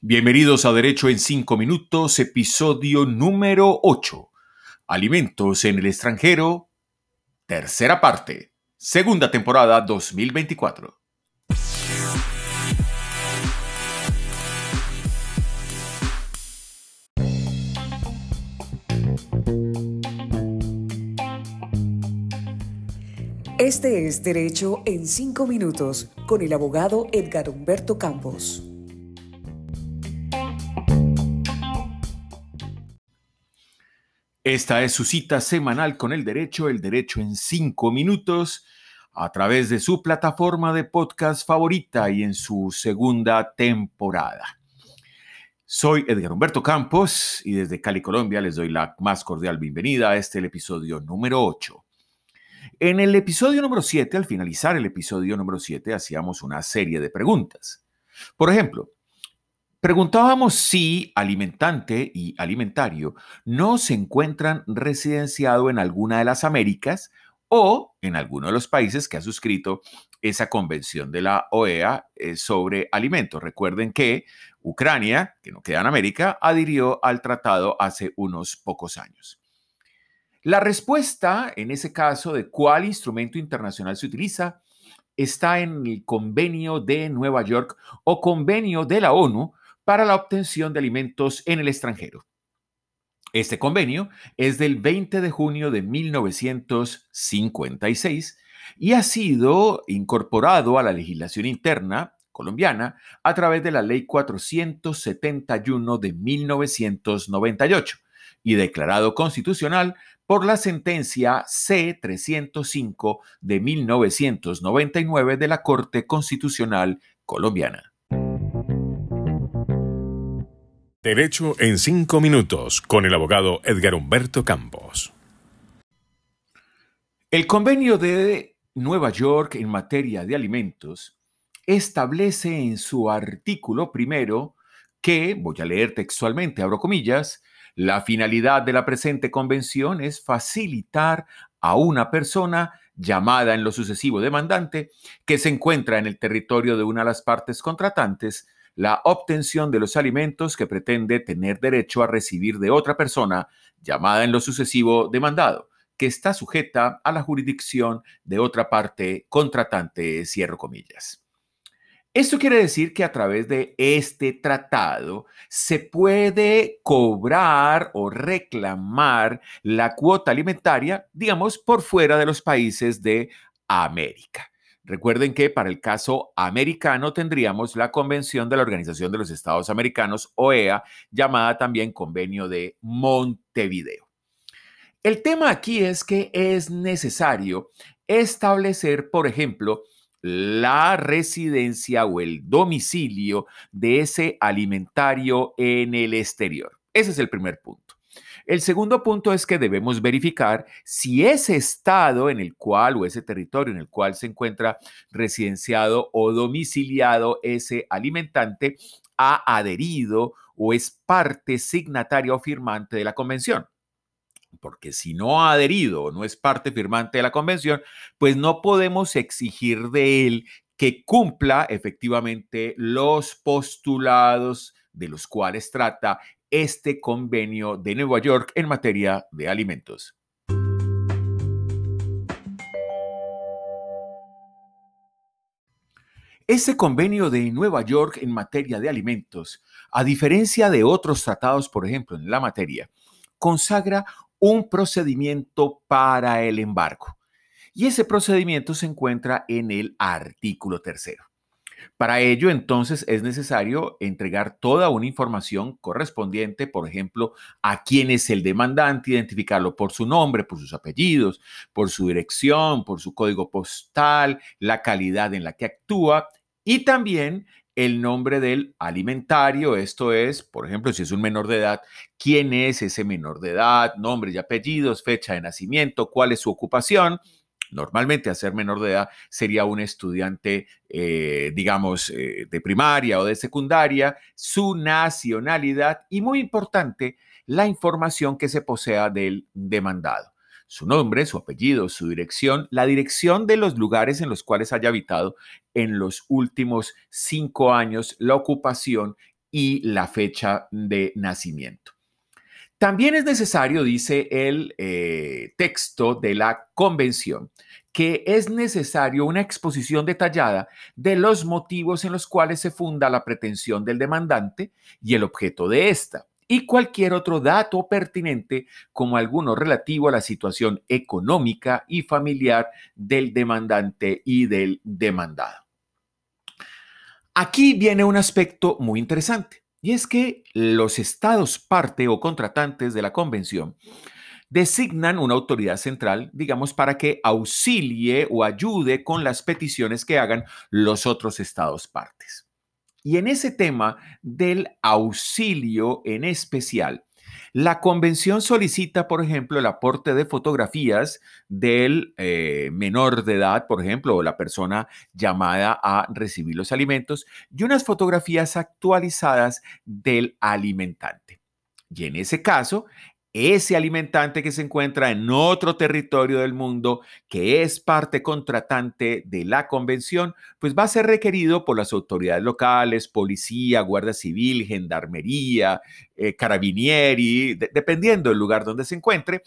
Bienvenidos a Derecho en 5 Minutos, episodio número 8. Alimentos en el extranjero, tercera parte, segunda temporada 2024. Este es Derecho en 5 Minutos con el abogado Edgar Humberto Campos. Esta es su cita semanal con el derecho, el derecho en 5 minutos, a través de su plataforma de podcast favorita y en su segunda temporada. Soy Edgar Humberto Campos y desde Cali, Colombia, les doy la más cordial bienvenida a este el episodio número 8. En el episodio número 7, al finalizar el episodio número 7, hacíamos una serie de preguntas. Por ejemplo, preguntábamos si alimentante y alimentario no se encuentran residenciado en alguna de las Américas o en alguno de los países que ha suscrito esa convención de la OEA eh, sobre alimentos. Recuerden que Ucrania, que no queda en América, adhirió al tratado hace unos pocos años. La respuesta, en ese caso, de cuál instrumento internacional se utiliza, está en el convenio de Nueva York o convenio de la ONU para la obtención de alimentos en el extranjero. Este convenio es del 20 de junio de 1956 y ha sido incorporado a la legislación interna colombiana a través de la Ley 471 de 1998 y declarado constitucional por la sentencia C-305 de 1999 de la Corte Constitucional Colombiana. Derecho en cinco minutos con el abogado Edgar Humberto Campos. El convenio de Nueva York en materia de alimentos establece en su artículo primero que, voy a leer textualmente, abro comillas, la finalidad de la presente convención es facilitar a una persona llamada en lo sucesivo demandante que se encuentra en el territorio de una de las partes contratantes la obtención de los alimentos que pretende tener derecho a recibir de otra persona llamada en lo sucesivo demandado, que está sujeta a la jurisdicción de otra parte contratante, cierro comillas. Esto quiere decir que a través de este tratado se puede cobrar o reclamar la cuota alimentaria, digamos, por fuera de los países de América. Recuerden que para el caso americano tendríamos la Convención de la Organización de los Estados Americanos, OEA, llamada también Convenio de Montevideo. El tema aquí es que es necesario establecer, por ejemplo, la residencia o el domicilio de ese alimentario en el exterior. Ese es el primer punto. El segundo punto es que debemos verificar si ese estado en el cual o ese territorio en el cual se encuentra residenciado o domiciliado ese alimentante ha adherido o es parte signataria o firmante de la convención. Porque si no ha adherido o no es parte firmante de la convención, pues no podemos exigir de él que cumpla efectivamente los postulados de los cuales trata este convenio de Nueva York en materia de alimentos. Este convenio de Nueva York en materia de alimentos, a diferencia de otros tratados, por ejemplo, en la materia, consagra un procedimiento para el embargo. Y ese procedimiento se encuentra en el artículo tercero. Para ello, entonces, es necesario entregar toda una información correspondiente, por ejemplo, a quién es el demandante, identificarlo por su nombre, por sus apellidos, por su dirección, por su código postal, la calidad en la que actúa y también el nombre del alimentario, esto es, por ejemplo, si es un menor de edad, quién es ese menor de edad, nombre y apellidos, fecha de nacimiento, cuál es su ocupación. Normalmente, a ser menor de edad sería un estudiante, eh, digamos, eh, de primaria o de secundaria, su nacionalidad y, muy importante, la información que se posea del demandado su nombre, su apellido, su dirección, la dirección de los lugares en los cuales haya habitado en los últimos cinco años, la ocupación y la fecha de nacimiento. También es necesario, dice el eh, texto de la convención, que es necesario una exposición detallada de los motivos en los cuales se funda la pretensión del demandante y el objeto de esta, y cualquier otro dato pertinente como alguno relativo a la situación económica y familiar del demandante y del demandado. Aquí viene un aspecto muy interesante. Y es que los estados parte o contratantes de la convención designan una autoridad central, digamos, para que auxilie o ayude con las peticiones que hagan los otros estados partes. Y en ese tema del auxilio en especial, la convención solicita, por ejemplo, el aporte de fotografías del eh, menor de edad, por ejemplo, o la persona llamada a recibir los alimentos, y unas fotografías actualizadas del alimentante. Y en ese caso, ese alimentante que se encuentra en otro territorio del mundo, que es parte contratante de la convención, pues va a ser requerido por las autoridades locales, policía, guardia civil, gendarmería, eh, carabinieri, dependiendo del lugar donde se encuentre,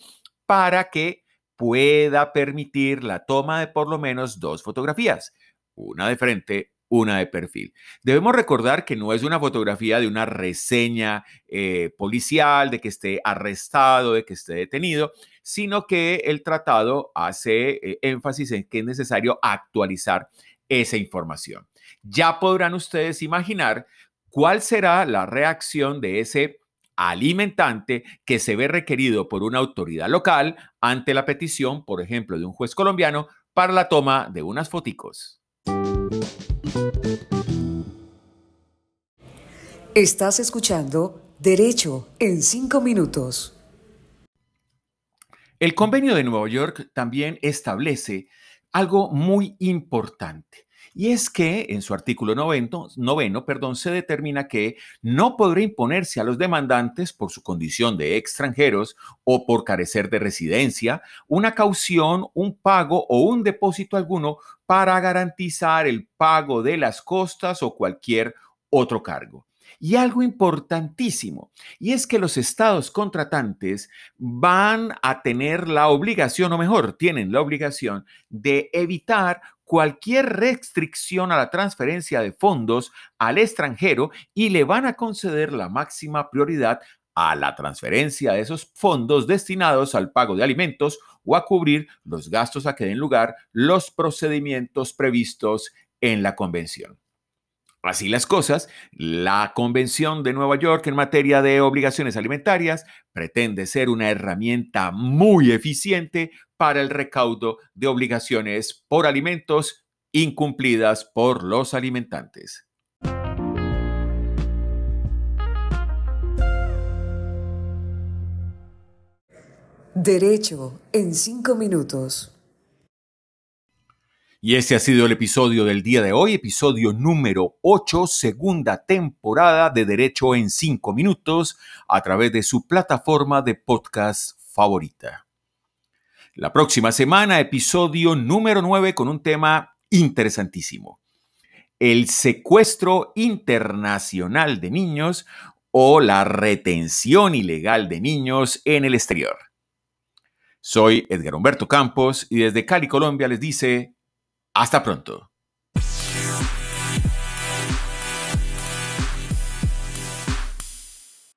para que pueda permitir la toma de por lo menos dos fotografías, una de frente, una de perfil. Debemos recordar que no es una fotografía de una reseña eh, policial, de que esté arrestado, de que esté detenido, sino que el tratado hace eh, énfasis en que es necesario actualizar esa información. Ya podrán ustedes imaginar cuál será la reacción de ese alimentante que se ve requerido por una autoridad local ante la petición, por ejemplo, de un juez colombiano para la toma de unas foticos. Estás escuchando Derecho en 5 minutos. El convenio de Nueva York también establece algo muy importante. Y es que en su artículo noveno, noveno perdón, se determina que no podrá imponerse a los demandantes por su condición de extranjeros o por carecer de residencia una caución, un pago o un depósito alguno para garantizar el pago de las costas o cualquier otro cargo. Y algo importantísimo, y es que los estados contratantes van a tener la obligación, o mejor, tienen la obligación de evitar cualquier restricción a la transferencia de fondos al extranjero y le van a conceder la máxima prioridad a la transferencia de esos fondos destinados al pago de alimentos o a cubrir los gastos a que den lugar los procedimientos previstos en la convención. Así las cosas, la Convención de Nueva York en materia de obligaciones alimentarias pretende ser una herramienta muy eficiente para el recaudo de obligaciones por alimentos incumplidas por los alimentantes. Derecho en cinco minutos. Y este ha sido el episodio del día de hoy, episodio número 8, segunda temporada de Derecho en 5 minutos, a través de su plataforma de podcast favorita. La próxima semana, episodio número 9 con un tema interesantísimo. El secuestro internacional de niños o la retención ilegal de niños en el exterior. Soy Edgar Humberto Campos y desde Cali, Colombia les dice hasta pronto.